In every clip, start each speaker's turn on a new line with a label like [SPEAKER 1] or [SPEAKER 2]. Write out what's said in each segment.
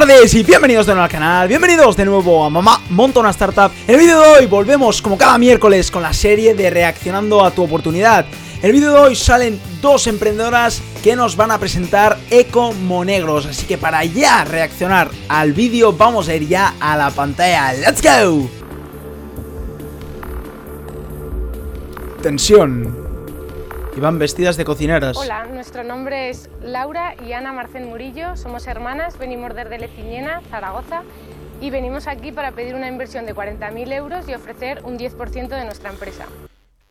[SPEAKER 1] tardes y bienvenidos de nuevo al canal, bienvenidos de nuevo a Mamá Monta una Startup. En el vídeo de hoy volvemos como cada miércoles con la serie de Reaccionando a tu oportunidad. En el vídeo de hoy salen dos emprendedoras que nos van a presentar Eco Monegros, así que para ya reaccionar al vídeo vamos a ir ya a la pantalla. ¡Let's go! Tensión. Y van vestidas de cocineras.
[SPEAKER 2] Hola, nuestro nombre es Laura y Ana Marcén Murillo, somos hermanas, venimos desde Leciñena, Zaragoza, y venimos aquí para pedir una inversión de 40.000 euros y ofrecer un 10% de nuestra empresa.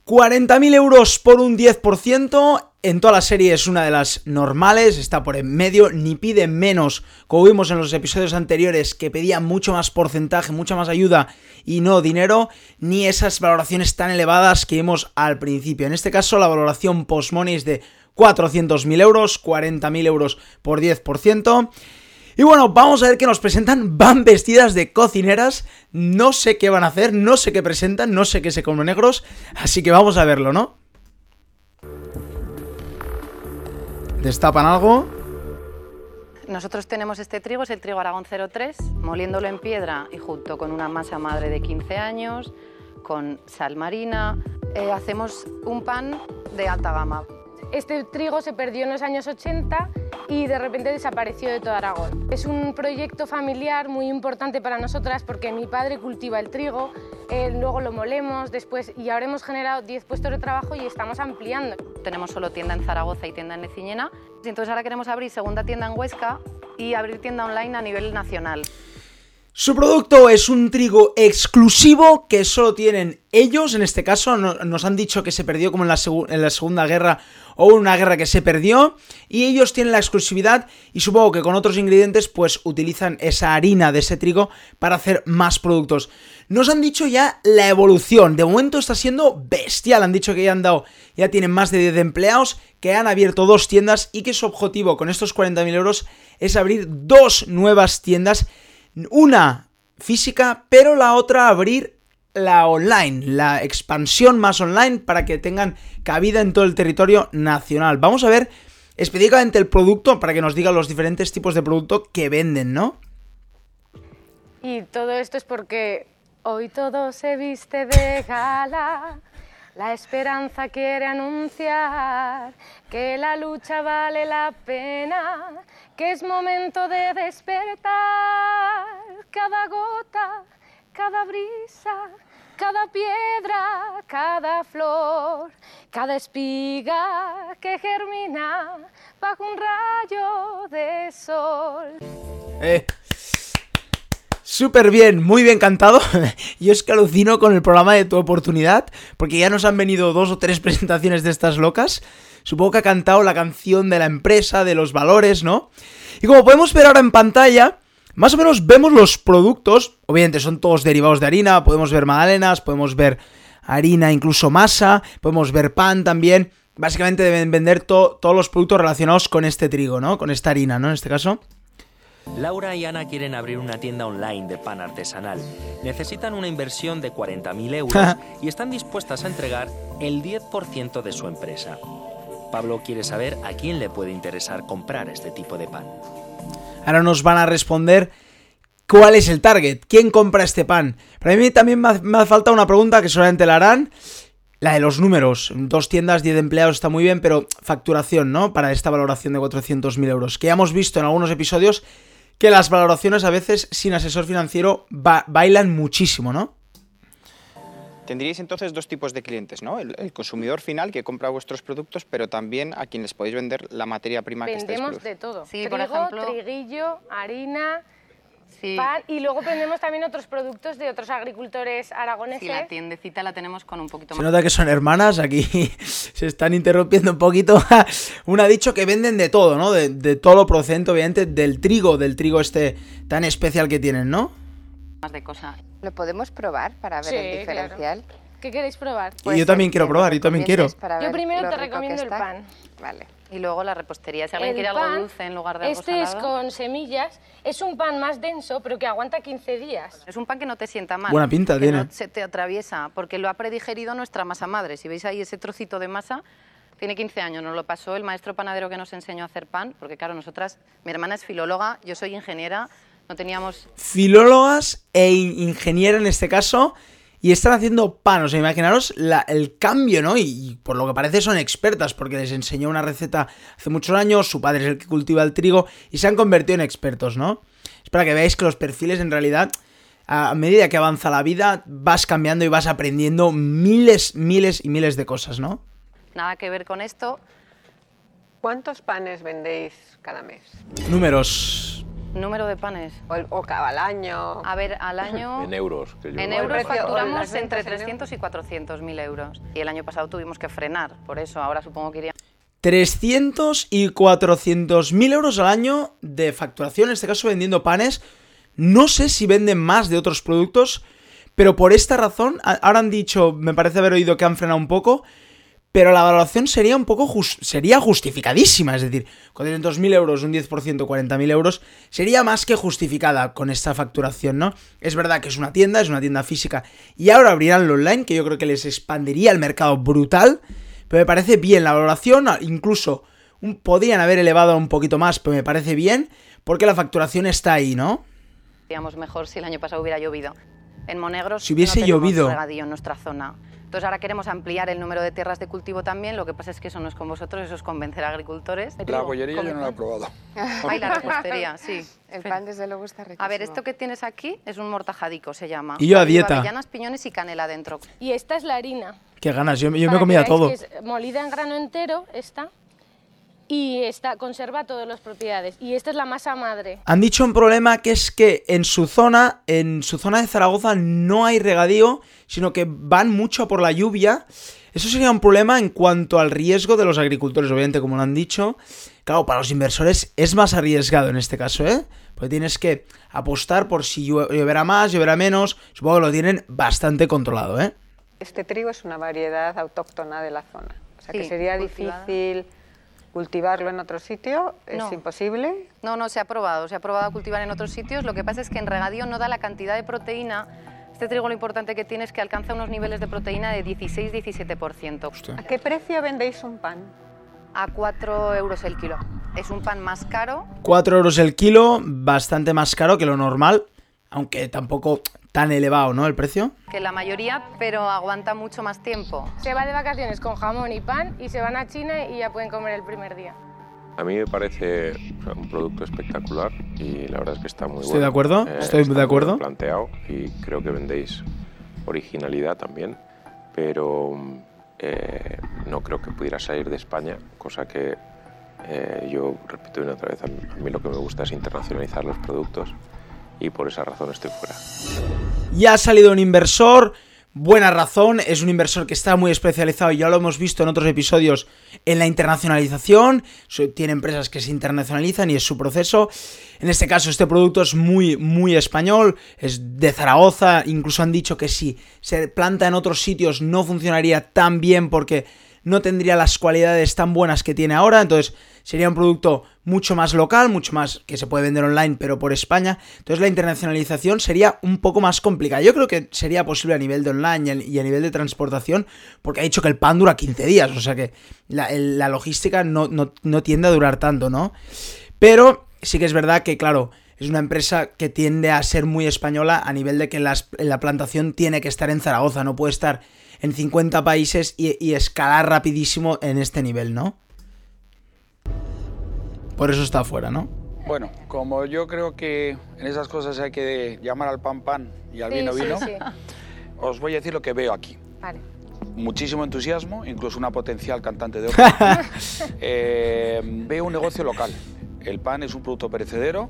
[SPEAKER 1] 40.000 euros por un 10%, en toda la serie es una de las normales, está por en medio, ni pide menos, como vimos en los episodios anteriores, que pedía mucho más porcentaje, mucha más ayuda y no dinero, ni esas valoraciones tan elevadas que vimos al principio. En este caso, la valoración post-money es de 400.000 euros, 40.000 euros por 10%. Y bueno, vamos a ver qué nos presentan. Van vestidas de cocineras. No sé qué van a hacer, no sé qué presentan, no sé qué se comen negros. Así que vamos a verlo, ¿no? Destapan algo.
[SPEAKER 3] Nosotros tenemos este trigo, es el trigo Aragón 03, moliéndolo en piedra y junto con una masa madre de 15 años, con sal marina, eh, hacemos un pan de alta gama.
[SPEAKER 2] Este trigo se perdió en los años 80 y de repente desapareció de todo Aragón. Es un proyecto familiar muy importante para nosotras porque mi padre cultiva el trigo, eh, luego lo molemos después y ahora hemos generado 10 puestos de trabajo y estamos ampliando.
[SPEAKER 3] Tenemos solo tienda en Zaragoza y tienda en Leciñena entonces ahora queremos abrir segunda tienda en Huesca y abrir tienda online a nivel nacional.
[SPEAKER 1] Su producto es un trigo exclusivo que solo tienen ellos, en este caso nos han dicho que se perdió como en la, Segunda Guerra o una guerra que se perdió y ellos tienen la exclusividad y supongo que con otros ingredientes pues utilizan esa harina de ese trigo para hacer más productos. Nos han dicho ya la evolución, de momento está siendo bestial, han dicho que ya han dado, ya tienen más de 10 empleados, que han abierto dos tiendas y que su objetivo con estos 40.000 euros es abrir dos nuevas tiendas una física, pero la otra abrir la online, la expansión más online para que tengan cabida en todo el territorio nacional. Vamos a ver específicamente el producto para que nos digan los diferentes tipos de producto que venden, ¿no?
[SPEAKER 2] Y todo esto es porque hoy todo se viste de gala. La esperanza quiere anunciar que la lucha vale la pena, que es momento de despertar. Cada gota, cada brisa, cada piedra, cada flor, cada espiga que germina bajo un rayo de sol.
[SPEAKER 1] Eh. Súper bien, muy bien cantado. Yo es que alucino con el programa de Tu Oportunidad, porque ya nos han venido dos o tres presentaciones de estas locas. Supongo que ha cantado la canción de la empresa, de los valores, ¿no? Y como podemos ver ahora en pantalla, más o menos vemos los productos. Obviamente son todos derivados de harina, podemos ver magdalenas, podemos ver harina, incluso masa, podemos ver pan también. Básicamente deben vender todos los productos relacionados con este trigo, ¿no? Con esta harina, ¿no? En este caso.
[SPEAKER 4] Laura y Ana quieren abrir una tienda online de pan artesanal. Necesitan una inversión de 40.000 euros y están dispuestas a entregar el 10% de su empresa. Pablo quiere saber a quién le puede interesar comprar este tipo de pan.
[SPEAKER 1] Ahora nos van a responder cuál es el target, quién compra este pan. Para mí también me hace falta una pregunta que solamente la harán. La de los números, dos tiendas, 10 empleados está muy bien, pero facturación, ¿no? Para esta valoración de 400.000 euros, que ya hemos visto en algunos episodios que las valoraciones a veces sin asesor financiero bailan muchísimo, ¿no?
[SPEAKER 5] Tendríais entonces dos tipos de clientes, ¿no? El, consumidor final que compra vuestros productos, pero también a quien les podéis vender la materia prima que estáis
[SPEAKER 2] Vendemos de todo.
[SPEAKER 3] Sí, por ejemplo,
[SPEAKER 2] triguillo, harina, y luego vendemos también otros productos de otros agricultores aragoneses.
[SPEAKER 3] Sí, la tiendecita la tenemos con un poquito
[SPEAKER 1] más. Se nota que son hermanas, aquí se están interrumpiendo un poquito. Una ha dicho que venden de todo, ¿no? De, todo lo procedente, obviamente, del trigo, del trigo este tan especial que tienen, ¿no?
[SPEAKER 3] Más de cosas.
[SPEAKER 6] ¿Lo podemos probar para ver el diferencial?
[SPEAKER 2] ¿Qué queréis probar?
[SPEAKER 1] yo pues también quiero probar, yo también quiero.
[SPEAKER 2] Yo primero te recomiendo el pan.
[SPEAKER 6] Vale.
[SPEAKER 3] Y luego la repostería, si alguien quiere algo dulce en lugar de algo
[SPEAKER 2] Este es con semillas, es un pan más denso, pero que aguanta 15 días.
[SPEAKER 3] Es un pan que no te sienta mal.
[SPEAKER 1] Buena pinta tiene.
[SPEAKER 3] se te atraviesa, porque lo ha predigerido nuestra masa madre. Si veis ahí ese trocito de masa, tiene 15 años, nos lo pasó el maestro panadero que nos enseñó a hacer pan, porque claro, nosotras, mi hermana es filóloga, yo soy ingeniera, No teníamos...
[SPEAKER 1] Filólogas e ingenieras en este caso y están haciendo pan. O sea, imaginaros el cambio, ¿no? Y, por lo que parece son expertas, porque les enseñó una receta hace muchos años, su padre es el que cultiva el trigo, y se han convertido en expertos, ¿no? Es para que veáis que los perfiles en realidad, a medida que avanza la vida, vas cambiando y vas aprendiendo miles, miles y miles de cosas, ¿no?
[SPEAKER 3] Nada que ver con esto.
[SPEAKER 7] ¿Cuántos panes vendéis cada mes?
[SPEAKER 1] Números.
[SPEAKER 3] Número de panes.
[SPEAKER 7] O, cada al año.
[SPEAKER 3] A ver, al año.
[SPEAKER 8] en euros.
[SPEAKER 3] en euros facturamos entre 300 y 400 mil euros. Y el año pasado tuvimos que frenar, por eso ahora supongo que iría.
[SPEAKER 1] 300 y 400 mil euros al año de facturación, en este caso vendiendo panes. No sé si venden más de otros productos, pero por esta razón, ahora han dicho, me parece haber oído que han frenado un poco, pero la valoración sería un poco sería justificadísima, es decir, 400.000 euros, un 10%, 40.000 euros, sería más que justificada con esta facturación, ¿no? Es verdad que es una tienda, es una tienda física, y ahora abrirán lo online, que yo creo que les expandiría el mercado brutal, pero me parece bien la valoración, incluso podrían haber elevado un poquito más, pero me parece bien, porque la facturación está ahí, ¿no?
[SPEAKER 3] Digamos mejor si el año pasado hubiera llovido. En Monegros
[SPEAKER 1] si hubiese no llovido
[SPEAKER 3] regadío en nuestra zona. Entonces ahora queremos ampliar el número de tierras de cultivo también, lo que pasa es que eso no es con vosotros, eso es convencer a agricultores.
[SPEAKER 8] La bollería yo no la he probado.
[SPEAKER 3] Ay, la repostería, sí.
[SPEAKER 6] El pan desde luego está riquísimo.
[SPEAKER 3] A ver, esto que tienes aquí es un mortajadico, se llama.
[SPEAKER 1] Y yo a dieta.
[SPEAKER 3] Avellanas, piñones y canela dentro.
[SPEAKER 2] Y esta es la harina.
[SPEAKER 1] Qué ganas, yo, yo me comía todo.
[SPEAKER 2] es molida en grano entero, esta y está, conserva todas las propiedades. Y esta es la masa madre.
[SPEAKER 1] Han dicho un problema que es que en su zona, en su zona de Zaragoza no hay regadío, sino que van mucho por la lluvia. Eso sería un problema en cuanto al riesgo de los agricultores, obviamente, como lo han dicho. Claro, para los inversores es más arriesgado en este caso, ¿eh? Porque tienes que apostar por si lloverá más, lloverá menos. Supongo que lo tienen bastante controlado, ¿eh?
[SPEAKER 7] Este trigo es una variedad autóctona de la zona. O sea que sería difícil cultivarlo en otro sitio es imposible.
[SPEAKER 3] No, no, se ha probado, se ha probado a cultivar en otros sitios. Lo que pasa es que en regadío no da la cantidad de proteína. Este trigo lo importante que tiene es que alcanza unos niveles de proteína de 16-17%.
[SPEAKER 7] ¿A qué precio vendéis un pan?
[SPEAKER 3] A 4 euros el kilo. Es un pan más caro.
[SPEAKER 1] 4 euros el kilo, bastante más caro que lo normal, aunque tampoco tan elevado, ¿no? El precio.
[SPEAKER 3] Que la mayoría, pero aguanta mucho más tiempo.
[SPEAKER 2] Se va de vacaciones con jamón y pan y se van a China y ya pueden comer el primer día.
[SPEAKER 8] A mí me parece un producto espectacular y la verdad es que está muy bueno.
[SPEAKER 1] Estoy de acuerdo, eh, estoy de acuerdo.
[SPEAKER 8] Planteado y creo que vendéis originalidad también, pero eh, no creo que pudiera salir de España, cosa que eh, yo repito una otra vez, a mí lo que me gusta es internacionalizar los productos y por esa razón estoy fuera.
[SPEAKER 1] Ya ha salido un inversor, buena razón, es un inversor que está muy especializado ya lo hemos visto en otros episodios en la internacionalización, tiene empresas que se internacionalizan y es su proceso. En este caso este producto es muy muy español, es de Zaragoza, incluso han dicho que si se planta en otros sitios no funcionaría tan bien porque no tendría las cualidades tan buenas que tiene ahora, entonces sería un producto mucho más local, mucho más que se puede vender online, pero por España. Entonces la internacionalización sería un poco más complicada. Yo creo que sería posible a nivel de online y a nivel de transportación, porque ha dicho que el pan dura 15 días, o sea que la, logística no, no tiende a durar tanto, ¿no? Pero sí que es verdad que, claro, es una empresa que tiende a ser muy española a nivel de que la plantación tiene que estar en Zaragoza, no puede estar en 50 países y, escalar rapidísimo en este nivel, ¿no? Por eso está afuera, ¿no?
[SPEAKER 9] Bueno, como yo creo que en esas cosas hay que llamar al pan pan y al vino vino, os voy a decir lo que veo aquí. Vale. Muchísimo entusiasmo, incluso una potencial cantante de ópera. Eh, veo un negocio local. El pan es un producto perecedero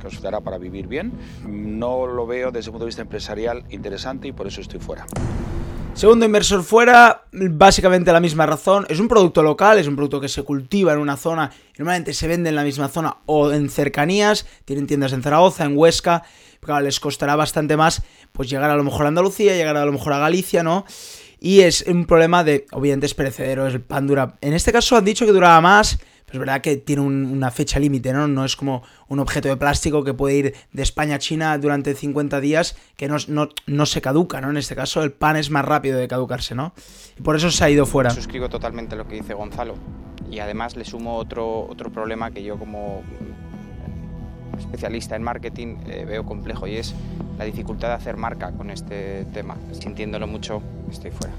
[SPEAKER 9] que os dará para vivir bien. No lo veo desde el punto de vista empresarial interesante y por eso estoy fuera.
[SPEAKER 1] Segundo inversor fuera, básicamente la misma razón. Es un producto local, es un producto que se cultiva en una zona normalmente se vende en la misma zona o en cercanías. Tienen tiendas en Zaragoza, en Huesca. Claro, les costará bastante más pues llegar a lo mejor a Andalucía, llegar a lo mejor a Galicia, ¿no? Y es un problema de, obviamente es perecedero, el pan dura... En este caso han dicho que duraba más, es verdad que tiene una fecha límite, ¿no? No es como un objeto de plástico que puede ir de España a China durante 50 días que no, no, se caduca, ¿no? En este caso el pan es más rápido de caducarse, ¿no? Y por eso se ha ido fuera.
[SPEAKER 5] Suscribo totalmente lo que dice Gonzalo. Y además le sumo otro, otro problema que yo como especialista en marketing, eh, veo complejo y es la dificultad de hacer marca con este tema. Sintiéndolo mucho, estoy fuera.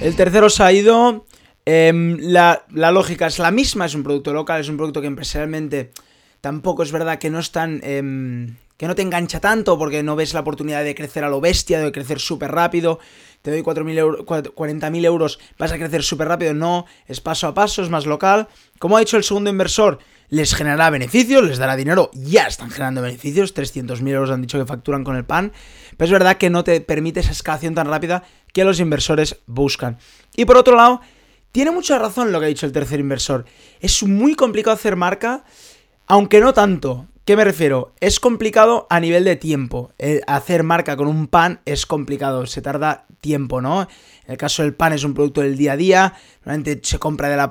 [SPEAKER 1] El tercero se ha ido. Em, la, lógica es la misma, es un producto local, es un producto que empresarialmente tampoco es verdad que no es tan... Em, que no te engancha tanto porque no ves la oportunidad de crecer a lo bestia, de crecer súper rápido. Te doy 40.000 euros, vas a crecer súper rápido. No, es paso a paso, es más local. Como ha dicho el segundo inversor, les generará beneficios, les dará dinero, ya están generando beneficios, 300.000 euros han dicho que facturan con el pan, pero es verdad que no te permite esa escalación tan rápida que los inversores buscan. Y por otro lado, tiene mucha razón lo que ha dicho el tercer inversor, es muy complicado hacer marca, aunque no tanto, ¿Qué me refiero? Es complicado a nivel de tiempo. Eh, hacer marca con un pan es complicado, se tarda tiempo, ¿no? En el caso del pan es un producto del día a día, normalmente se compra de la,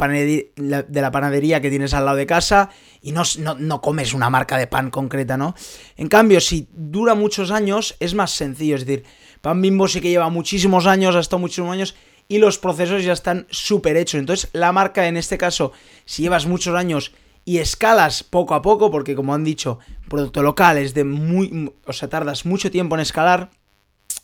[SPEAKER 1] panadería, que tienes al lado de casa y no, no, comes una marca de pan concreta, ¿no? En cambio, si dura muchos años, es más sencillo, es decir, pan bimbo sí que lleva muchísimos años, ha estado muchísimos años y los procesos ya están súper hechos. Entonces, la marca en este caso, si llevas muchos años y escalas poco a poco, porque como han dicho, producto local es de muy. O sea, tardas mucho tiempo en escalar.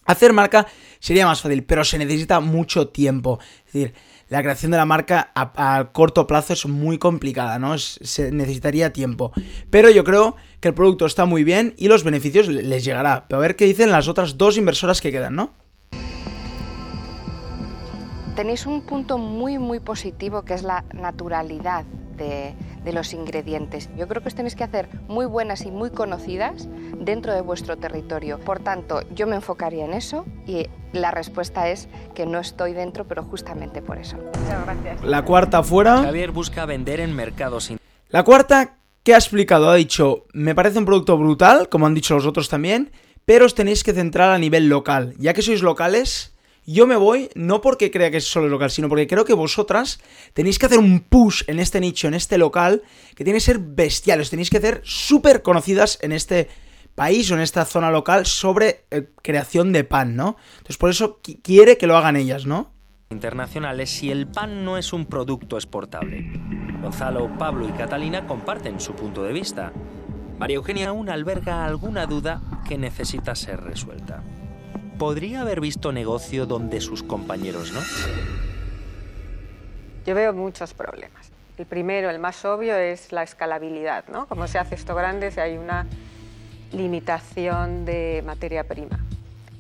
[SPEAKER 1] Hacer marca sería más fácil, pero se necesita mucho tiempo. Es decir, la creación de la marca a, corto plazo es muy complicada, ¿no? se necesitaría tiempo. Pero yo creo que el producto está muy bien y los beneficios les llegará. Pero a ver qué dicen las otras dos inversoras que quedan, ¿no?
[SPEAKER 6] Tenéis un punto muy, muy positivo que es la naturalidad de, los ingredientes. Yo creo que os tenéis que hacer muy buenas y muy conocidas dentro de vuestro territorio. Por tanto, yo me enfocaría en eso y la respuesta es que no estoy dentro, pero justamente por eso.
[SPEAKER 1] Muchas gracias. La cuarta fuera.
[SPEAKER 4] Javier busca vender en mercados.
[SPEAKER 1] La cuarta que ha explicado ha dicho, me parece un producto brutal, como han dicho los otros también, pero os tenéis que centrar a nivel local. Ya que sois locales, yo me voy no porque crea que es solo local, sino porque creo que vosotras tenéis que hacer un push en este nicho, en este local, que tiene que ser bestial. Os tenéis que hacer súper conocidas en este país o en esta zona local sobre eh, creación de pan, ¿no? Entonces por eso quiere que lo hagan ellas, ¿no?
[SPEAKER 4] internacionales si el pan no es un producto exportable. Gonzalo, Pablo y Catalina comparten su punto de vista. María Eugenia aún alberga alguna duda que necesita ser resuelta. ¿Podría haber visto negocio donde sus compañeros no?
[SPEAKER 7] Yo veo muchos problemas. El primero, el más obvio, es la escalabilidad, ¿no? Como se hace esto grande, si hay una limitación de materia prima.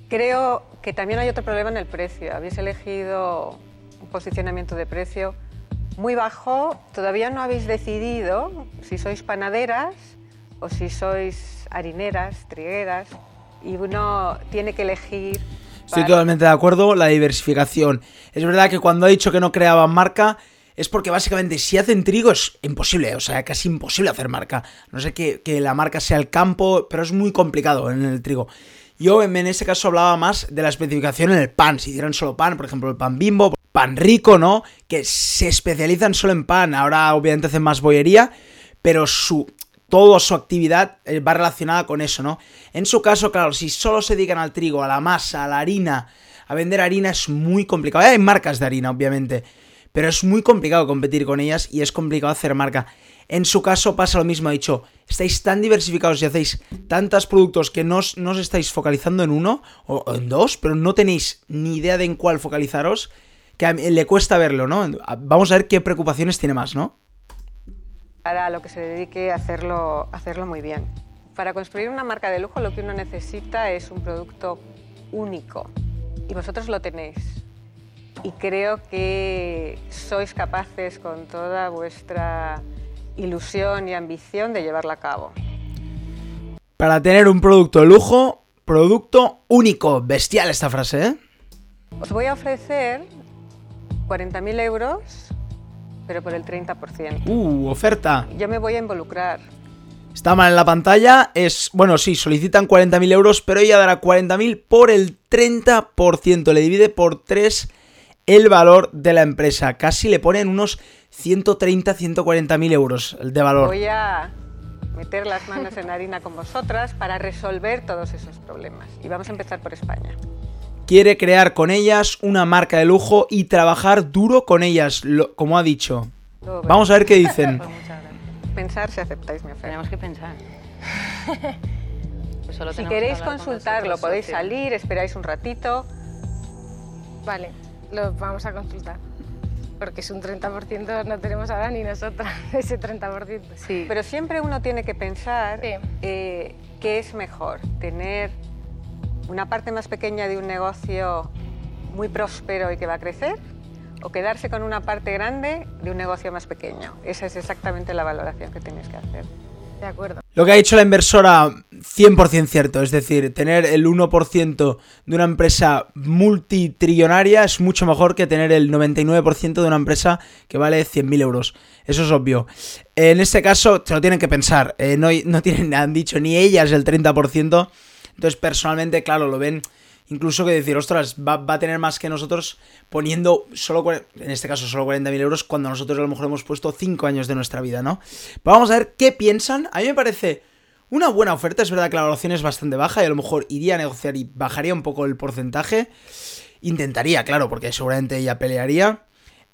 [SPEAKER 7] Creo que también hay otro problema en el precio. Habéis elegido un posicionamiento de precio muy bajo. Todavía no habéis decidido si sois panaderas o si sois harineras, trigueras y uno tiene que elegir.
[SPEAKER 1] Estoy totalmente de acuerdo, la diversificación. Es verdad que cuando ha dicho que no creaban marca, es porque básicamente si hacen trigo es imposible, o sea, casi imposible hacer marca. No sé que, la marca sea el campo, pero es muy complicado en el trigo. Yo en ese caso hablaba más de la especificación en el pan. Si hicieran solo pan, por ejemplo, el pan bimbo, pan rico, ¿no? Que se especializan solo en pan. Ahora obviamente hacen más bollería, pero su, toda su actividad eh, va relacionada con eso, ¿no? En su caso, claro, si solo se dedican al trigo, a la masa, a la harina, a vender harina es muy complicado. Hay marcas de harina, obviamente, pero es muy complicado competir con ellas y es complicado hacer marca. En su caso pasa lo mismo, ha dicho, estáis tan diversificados y hacéis tantos productos que no os, estáis focalizando en uno o, en dos, pero no tenéis ni idea de en cuál focalizaros, que le cuesta verlo, ¿no? Vamos a ver qué preocupaciones tiene más, ¿no?
[SPEAKER 7] Para lo que se dedique a hacerlo, hacerlo muy bien. Para construir una marca de lujo lo que uno necesita es un producto único y vosotros lo tenéis. Y creo que sois capaces con toda vuestra ilusión y ambición de llevarla a cabo.
[SPEAKER 1] Para tener un producto de lujo, producto único. Bestial esta frase, ¿eh?
[SPEAKER 7] Os voy a ofrecer 40.000 euros pero por el 30%.
[SPEAKER 1] ¡Uh, oferta!
[SPEAKER 7] Yo me voy a involucrar.
[SPEAKER 1] Está mal en la pantalla, es, bueno, sí, solicitan 40.000 euros, pero ella dará 40.000 por el 30%, le divide por 3 el valor de la empresa, casi le ponen unos 130, 140.000 euros de valor.
[SPEAKER 7] Voy a meter las manos en harina con vosotras para resolver todos esos problemas. Y vamos a empezar por España
[SPEAKER 1] quiere crear con ellas una marca de lujo y trabajar duro con ellas, como ha dicho. Vamos a ver qué dicen.
[SPEAKER 7] Pensar si aceptáis mi oferta.
[SPEAKER 3] Tenemos que pensar.
[SPEAKER 7] si queréis consultarlo, podéis salir, esperáis un ratito.
[SPEAKER 2] Vale, lo vamos a consultar. Porque es un 30%, no tenemos ahora ni nosotras ese 30%.
[SPEAKER 7] Sí. Pero siempre uno tiene que pensar eh, qué es mejor, tener una parte más pequeña de un negocio muy próspero y que va a crecer o quedarse con una parte grande de un negocio más pequeño. Esa es exactamente la valoración que tenéis que hacer.
[SPEAKER 2] De acuerdo.
[SPEAKER 1] Lo que ha dicho la inversora, 100% cierto. Es decir, tener el 1% de una empresa multitrillonaria es mucho mejor que tener el 99% de una empresa que vale 100.000 euros. Eso es obvio. En este caso, se lo tienen que pensar. Eh, no, no tienen, han dicho ni ellas el 30%. Entonces, personalmente, claro, lo ven incluso que decir, ostras, va, a tener más que nosotros poniendo solo, en este caso, solo 40.000 euros cuando nosotros a lo mejor hemos puesto 5 años de nuestra vida, ¿no? vamos a ver qué piensan. A mí me parece una buena oferta, es verdad que la valoración es bastante baja y a lo mejor iría a negociar y bajaría un poco el porcentaje. Intentaría, claro, porque seguramente ella pelearía.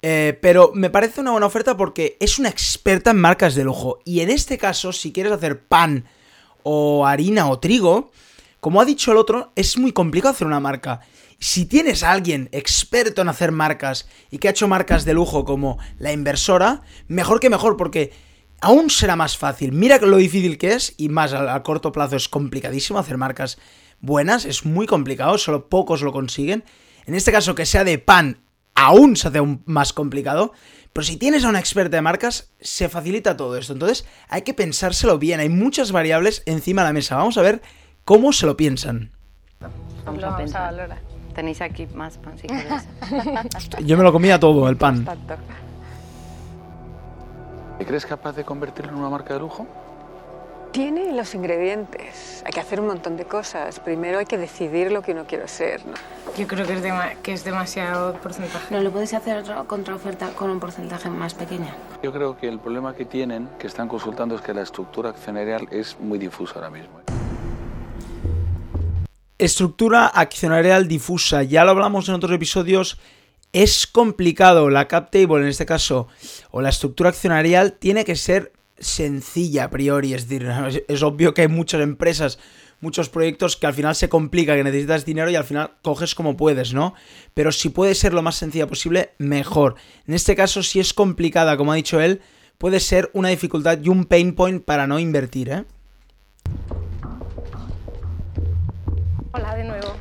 [SPEAKER 1] Eh, pero me parece una buena oferta porque es una experta en marcas de lujo. Y en este caso, si quieres hacer pan o harina o trigo, como ha dicho el otro, es muy complicado hacer una marca. Si tienes a alguien experto en hacer marcas y que ha hecho marcas de lujo como la inversora, mejor que mejor, porque aún será más fácil. Mira lo difícil que es, y más a, corto plazo es complicadísimo hacer marcas buenas, es muy complicado, solo pocos lo consiguen. En este caso, que sea de pan, aún se hace aún más complicado. Pero si tienes a una experta de marcas, se facilita todo esto. Entonces, hay que pensárselo bien. Hay muchas variables encima de la mesa. Vamos a ver ¿Cómo se lo piensan?
[SPEAKER 3] Vamos a pensar. Tenéis aquí más pan si queréis.
[SPEAKER 1] Yo me lo comía todo, el pan.
[SPEAKER 9] ¿Te crees capaz de convertirlo en una marca de lujo?
[SPEAKER 7] Tiene los ingredientes. Hay que hacer un montón de cosas. Primero hay que decidir lo que uno quiere ser.
[SPEAKER 2] Yo creo que es, que es demasiado porcentaje.
[SPEAKER 10] ¿No lo podéis hacer otra contraoferta con un porcentaje más pequeño?
[SPEAKER 9] Yo creo que el problema que tienen, que están consultando, es que la estructura accionarial es muy difusa ahora mismo.
[SPEAKER 1] Estructura accionarial difusa, ya lo hablamos en otros episodios, es complicado. La cap table en este caso, o la estructura accionarial, tiene que ser sencilla a priori. Es decir, es, obvio que hay muchas empresas, muchos proyectos que al final se complica, que necesitas dinero y al final coges como puedes, ¿no? Pero si puede ser lo más sencilla posible, mejor. En este caso, si es complicada, como ha dicho él, puede ser una dificultad y un pain point para no invertir, ¿eh?
[SPEAKER 2] Hola de nuevo.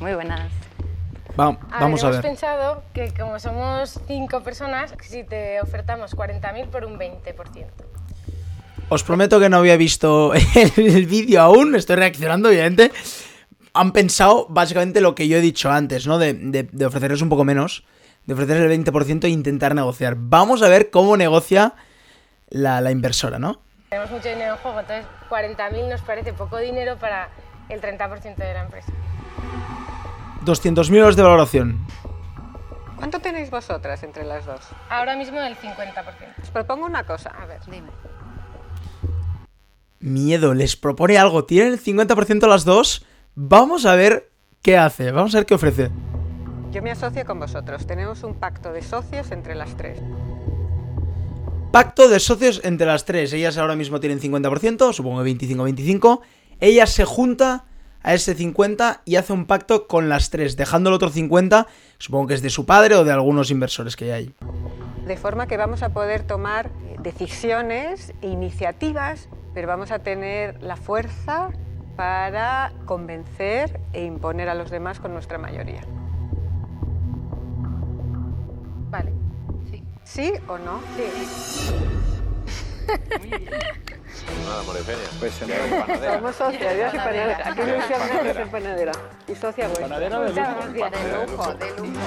[SPEAKER 3] Muy buenas.
[SPEAKER 1] vamos a ver.
[SPEAKER 2] Hemos pensado que como somos cinco personas, si te ofertamos 40.000 por un 20%.
[SPEAKER 1] Os prometo que no había visto el vídeo aún, estoy reaccionando obviamente. Han pensado básicamente lo que yo he dicho antes, ¿no? De, de, ofrecerles un poco menos, de ofrecerles el 20% e intentar negociar. Vamos a ver cómo negocia la, la inversora, ¿no?
[SPEAKER 2] Tenemos mucho dinero en juego, entonces 40.000 nos parece poco dinero para el 30% de la empresa. 200.000
[SPEAKER 1] euros de valoración.
[SPEAKER 7] ¿Cuánto tenéis vosotras entre las dos?
[SPEAKER 2] Ahora mismo el 50%.
[SPEAKER 7] Os propongo una cosa.
[SPEAKER 2] A ver, dime.
[SPEAKER 1] Miedo, les propone algo. Tienen el 50% las dos. Vamos a ver qué hace. Vamos a ver qué ofrece.
[SPEAKER 7] Yo me asocio con vosotros. Tenemos un pacto de socios entre las tres.
[SPEAKER 1] Pacto de socios entre las tres. Ellas ahora mismo tienen 50%, supongo 25-25. Ella se junta a ese 50 y hace un pacto con las tres, dejando el otro 50, supongo que es de su padre o de algunos inversores que hay.
[SPEAKER 7] De forma que vamos a poder tomar decisiones e iniciativas, pero vamos a tener la fuerza para convencer e imponer a los demás con nuestra mayoría.
[SPEAKER 2] Vale.
[SPEAKER 7] Sí. ¿Sí o no?
[SPEAKER 2] Sí.
[SPEAKER 8] Nada, Morefenia.
[SPEAKER 9] Pues panadera.
[SPEAKER 7] Somos socias, yo soy panadera. Aquí me que soy panadera. Y socia vuestra.
[SPEAKER 9] Panadera de lujo.
[SPEAKER 7] De lujo, de lujo.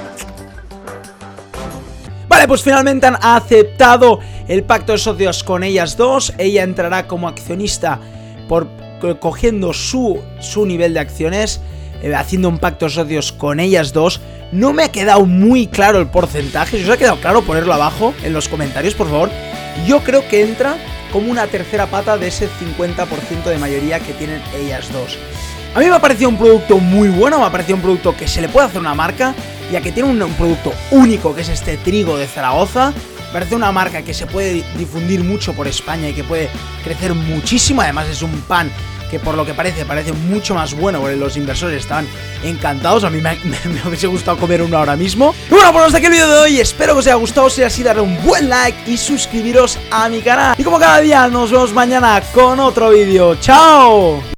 [SPEAKER 1] Vale, pues finalmente han aceptado el pacto de socios con ellas dos. Ella entrará como accionista por cogiendo su, su nivel de acciones, eh, haciendo un pacto de socios con ellas dos. No me ha quedado muy claro el porcentaje. Si os ha quedado claro, ponerlo abajo en los comentarios, por favor. Yo creo que entra como una tercera pata de ese 50% de mayoría que tienen ellas dos. A mí me ha parecido un producto muy bueno, me ha parecido un producto que se le puede hacer una marca, ya que tiene un, producto único que es este trigo de Zaragoza, parece una marca que se puede difundir mucho por España y que puede crecer muchísimo. Además es un pan que por lo que parece parece mucho más bueno, los inversores estaban encantados. A mí me, me, hubiese gustado comer uno ahora mismo. Y bueno, pues hasta aquí el vídeo de hoy. Espero que os haya gustado. Si así, darle un buen like y suscribiros a mi canal. Y como cada día, nos vemos mañana con otro vídeo. ¡Chao!